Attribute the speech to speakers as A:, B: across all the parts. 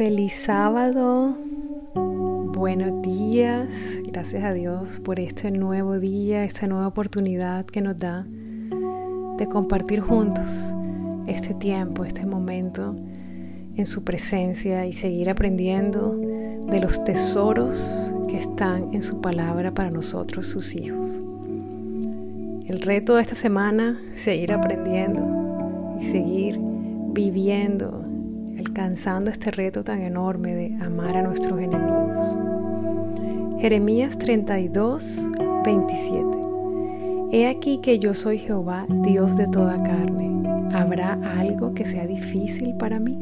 A: Feliz sábado, buenos días, gracias a Dios por este nuevo día, esta nueva oportunidad que nos da de compartir juntos este tiempo, este momento en su presencia y seguir aprendiendo de los tesoros que están en su palabra para nosotros, sus hijos. El reto de esta semana, seguir aprendiendo y seguir viviendo alcanzando este reto tan enorme de amar a nuestros enemigos. Jeremías 32, 27. He aquí que yo soy Jehová, Dios de toda carne. ¿Habrá algo que sea difícil para mí?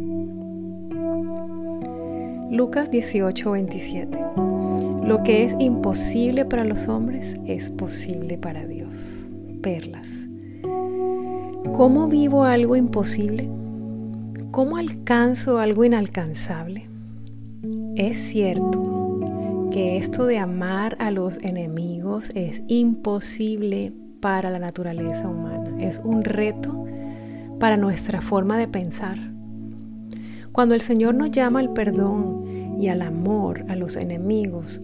A: Lucas 18, 27. Lo que es imposible para los hombres es posible para Dios. Perlas. ¿Cómo vivo algo imposible? ¿Cómo alcanzo algo inalcanzable? Es cierto que esto de amar a los enemigos es imposible para la naturaleza humana, es un reto para nuestra forma de pensar. Cuando el Señor nos llama al perdón y al amor a los enemigos,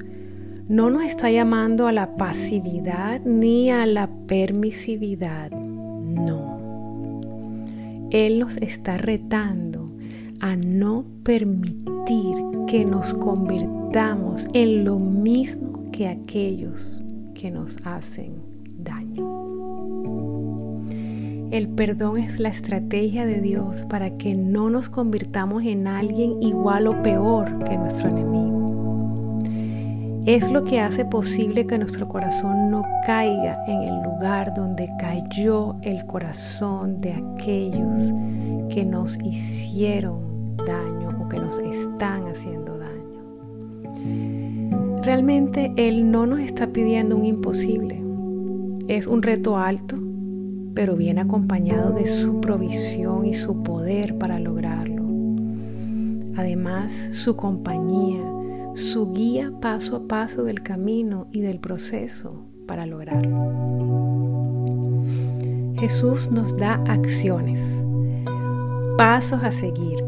A: no nos está llamando a la pasividad ni a la permisividad, no. Él nos está retando a no permitir que nos convirtamos en lo mismo que aquellos que nos hacen daño. El perdón es la estrategia de Dios para que no nos convirtamos en alguien igual o peor que nuestro enemigo es lo que hace posible que nuestro corazón no caiga en el lugar donde cayó el corazón de aquellos que nos hicieron daño o que nos están haciendo daño. Realmente Él no nos está pidiendo un imposible. Es un reto alto, pero viene acompañado de su provisión y su poder para lograrlo. Además, su compañía su guía paso a paso del camino y del proceso para lograrlo. Jesús nos da acciones, pasos a seguir,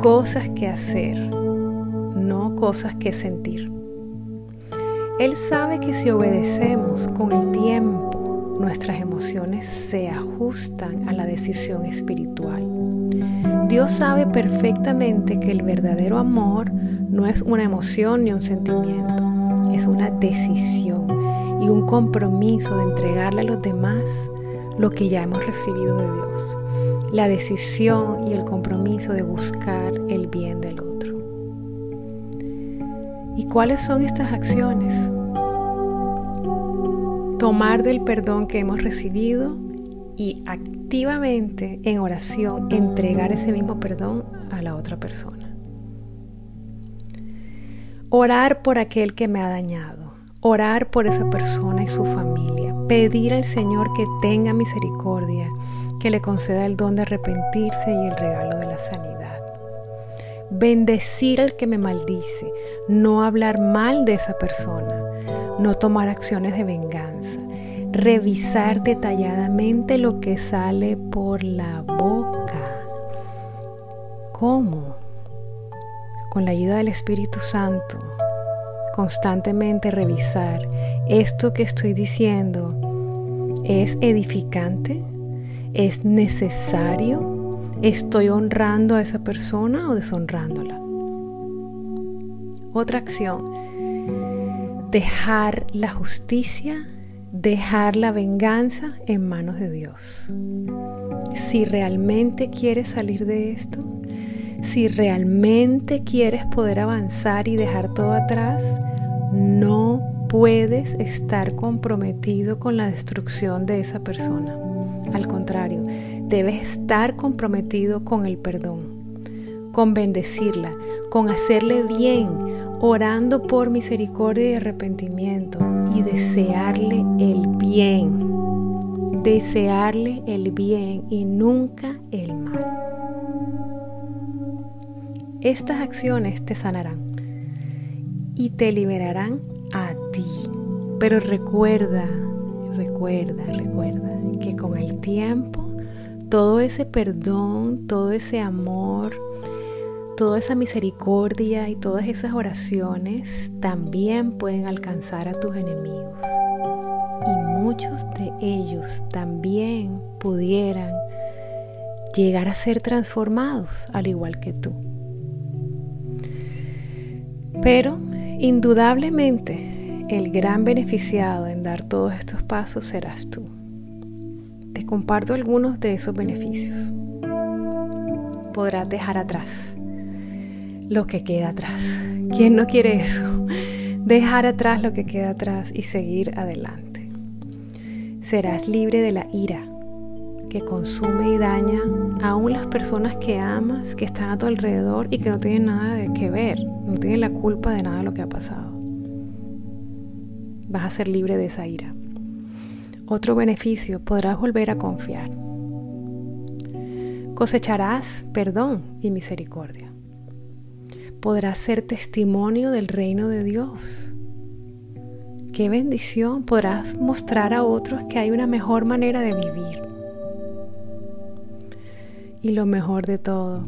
A: cosas que hacer, no cosas que sentir. Él sabe que si obedecemos con el tiempo, nuestras emociones se ajustan a la decisión espiritual. Dios sabe perfectamente que el verdadero amor no es una emoción ni un sentimiento, es una decisión y un compromiso de entregarle a los demás lo que ya hemos recibido de Dios. La decisión y el compromiso de buscar el bien del otro. ¿Y cuáles son estas acciones? Tomar del perdón que hemos recibido y activamente en oración entregar ese mismo perdón a la otra persona. Orar por aquel que me ha dañado. Orar por esa persona y su familia. Pedir al Señor que tenga misericordia, que le conceda el don de arrepentirse y el regalo de la sanidad. Bendecir al que me maldice. No hablar mal de esa persona. No tomar acciones de venganza. Revisar detalladamente lo que sale por la boca. ¿Cómo? con la ayuda del Espíritu Santo, constantemente revisar esto que estoy diciendo es edificante, es necesario, estoy honrando a esa persona o deshonrándola. Otra acción, dejar la justicia, dejar la venganza en manos de Dios. Si realmente quieres salir de esto, si realmente quieres poder avanzar y dejar todo atrás, no puedes estar comprometido con la destrucción de esa persona. Al contrario, debes estar comprometido con el perdón, con bendecirla, con hacerle bien, orando por misericordia y arrepentimiento y desearle el bien. Desearle el bien y nunca el mal. Estas acciones te sanarán y te liberarán a ti. Pero recuerda, recuerda, recuerda que con el tiempo todo ese perdón, todo ese amor, toda esa misericordia y todas esas oraciones también pueden alcanzar a tus enemigos. Y muchos de ellos también pudieran llegar a ser transformados al igual que tú. Pero indudablemente el gran beneficiado en dar todos estos pasos serás tú. Te comparto algunos de esos beneficios. Podrás dejar atrás lo que queda atrás. ¿Quién no quiere eso? Dejar atrás lo que queda atrás y seguir adelante. Serás libre de la ira que consume y daña aún las personas que amas, que están a tu alrededor y que no tienen nada de que ver, no tienen la culpa de nada de lo que ha pasado. Vas a ser libre de esa ira. Otro beneficio, podrás volver a confiar. Cosecharás perdón y misericordia podrás ser testimonio del reino de Dios. Qué bendición, podrás mostrar a otros que hay una mejor manera de vivir. Y lo mejor de todo,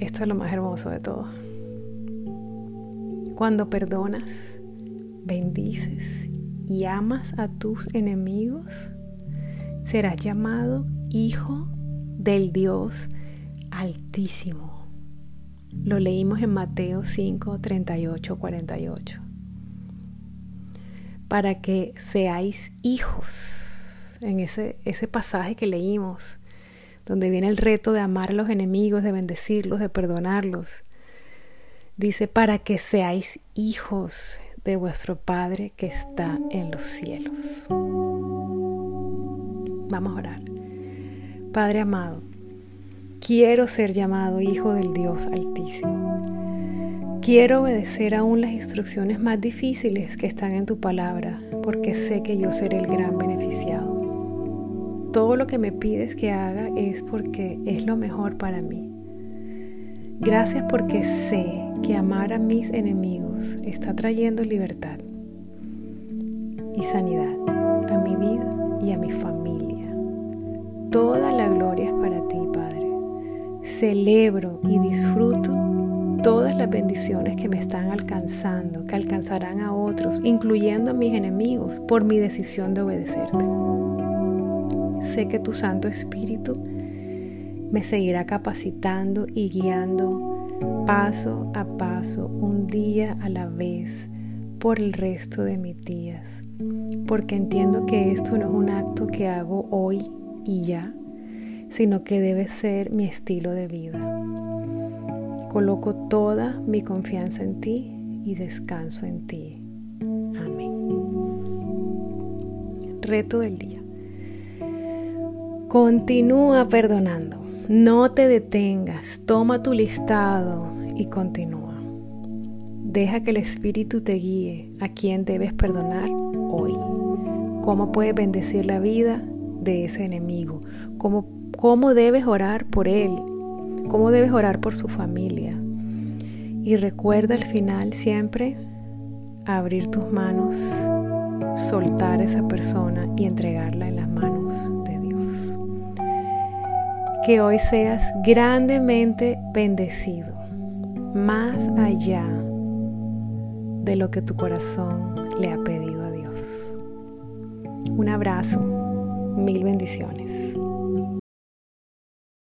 A: esto es lo más hermoso de todo. Cuando perdonas, bendices y amas a tus enemigos, serás llamado hijo del Dios Altísimo. Lo leímos en Mateo 5, 38, 48. Para que seáis hijos, en ese, ese pasaje que leímos, donde viene el reto de amar a los enemigos, de bendecirlos, de perdonarlos. Dice, para que seáis hijos de vuestro Padre que está en los cielos. Vamos a orar. Padre amado, Quiero ser llamado hijo del Dios Altísimo. Quiero obedecer aún las instrucciones más difíciles que están en tu palabra, porque sé que yo seré el gran beneficiado. Todo lo que me pides que haga es porque es lo mejor para mí. Gracias porque sé que amar a mis enemigos está trayendo libertad y sanidad a mi vida y a mi familia. Toda la gloria es para ti, Padre celebro y disfruto todas las bendiciones que me están alcanzando, que alcanzarán a otros, incluyendo a mis enemigos, por mi decisión de obedecerte. Sé que tu Santo Espíritu me seguirá capacitando y guiando paso a paso, un día a la vez, por el resto de mis días, porque entiendo que esto no es un acto que hago hoy y ya, sino que debe ser mi estilo de vida. Coloco toda mi confianza en ti y descanso en ti. Amén. Reto del día. Continúa perdonando. No te detengas. Toma tu listado y continúa. Deja que el Espíritu te guíe a quien debes perdonar hoy. Cómo puedes bendecir la vida de ese enemigo. Cómo cómo debes orar por él, cómo debes orar por su familia. Y recuerda al final siempre abrir tus manos, soltar a esa persona y entregarla en las manos de Dios. Que hoy seas grandemente bendecido, más allá de lo que tu corazón le ha pedido a Dios. Un abrazo, mil bendiciones.